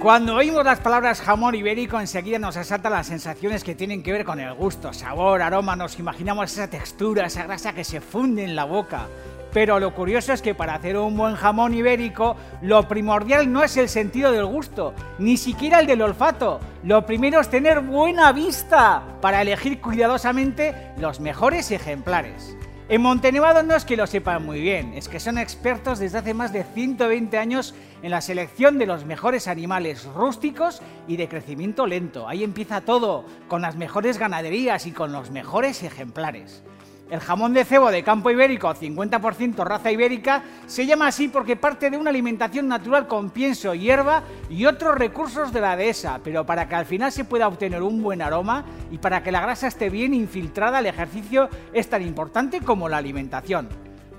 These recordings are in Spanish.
Cuando oímos las palabras jamón ibérico, enseguida nos asaltan las sensaciones que tienen que ver con el gusto, sabor, aroma, nos imaginamos esa textura, esa grasa que se funde en la boca. Pero lo curioso es que para hacer un buen jamón ibérico, lo primordial no es el sentido del gusto, ni siquiera el del olfato. Lo primero es tener buena vista para elegir cuidadosamente los mejores ejemplares. En Montenevado no es que lo sepan muy bien, es que son expertos desde hace más de 120 años en la selección de los mejores animales rústicos y de crecimiento lento. Ahí empieza todo, con las mejores ganaderías y con los mejores ejemplares. El jamón de cebo de campo ibérico, 50% raza ibérica, se llama así porque parte de una alimentación natural con pienso, hierba y otros recursos de la dehesa, pero para que al final se pueda obtener un buen aroma y para que la grasa esté bien infiltrada, el ejercicio es tan importante como la alimentación.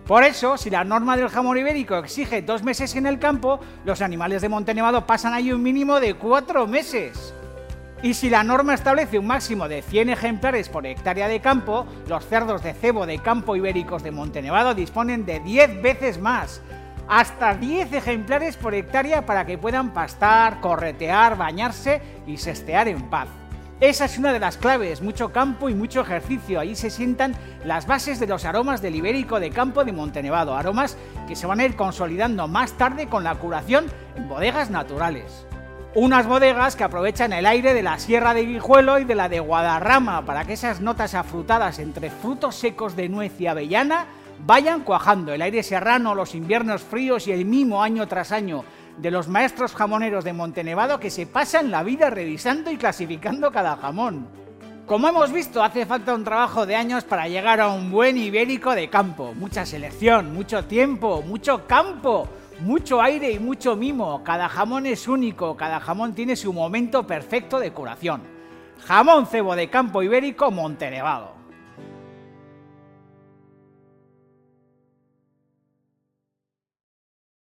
Por eso, si la norma del jamón ibérico exige dos meses en el campo, los animales de Montenevado pasan ahí un mínimo de cuatro meses. Y si la norma establece un máximo de 100 ejemplares por hectárea de campo, los cerdos de cebo de campo ibéricos de Montenevado disponen de 10 veces más. Hasta 10 ejemplares por hectárea para que puedan pastar, corretear, bañarse y sestear en paz. Esa es una de las claves, mucho campo y mucho ejercicio. Ahí se sientan las bases de los aromas del ibérico de campo de Montenevado, aromas que se van a ir consolidando más tarde con la curación en bodegas naturales. Unas bodegas que aprovechan el aire de la Sierra de Guijuelo y de la de Guadarrama para que esas notas afrutadas entre frutos secos de nuez y avellana vayan cuajando. El aire serrano, los inviernos fríos y el mimo año tras año de los maestros jamoneros de Montenevado que se pasan la vida revisando y clasificando cada jamón. Como hemos visto, hace falta un trabajo de años para llegar a un buen ibérico de campo. Mucha selección, mucho tiempo, mucho campo mucho aire y mucho mimo. Cada jamón es único, cada jamón tiene su momento perfecto de curación. Jamón cebo de campo ibérico Montenevado.